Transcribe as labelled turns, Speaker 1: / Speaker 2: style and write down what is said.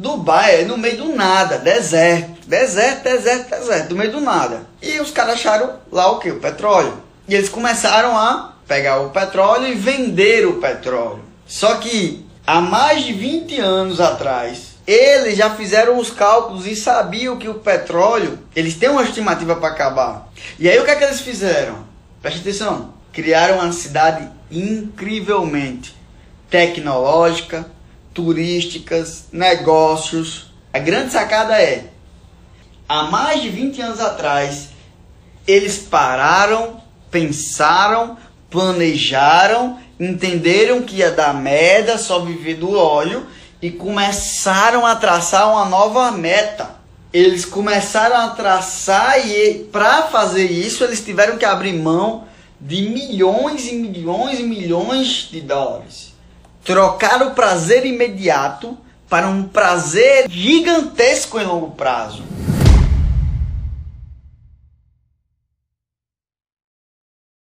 Speaker 1: Dubai é no meio do nada, deserto, deserto, deserto, deserto, no meio do nada. E os caras acharam lá o que? O petróleo. E eles começaram a pegar o petróleo e vender o petróleo. Só que há mais de 20 anos atrás, eles já fizeram os cálculos e sabiam que o petróleo, eles têm uma estimativa para acabar. E aí o que é que eles fizeram? Preste atenção. Criaram uma cidade incrivelmente tecnológica, turísticas, negócios. A grande sacada é, há mais de 20 anos atrás, eles pararam, pensaram, planejaram, entenderam que ia dar merda só viver do óleo e começaram a traçar uma nova meta. Eles começaram a traçar e para fazer isso eles tiveram que abrir mão de milhões e milhões e milhões de dólares. Trocar o prazer imediato para um prazer gigantesco em longo prazo.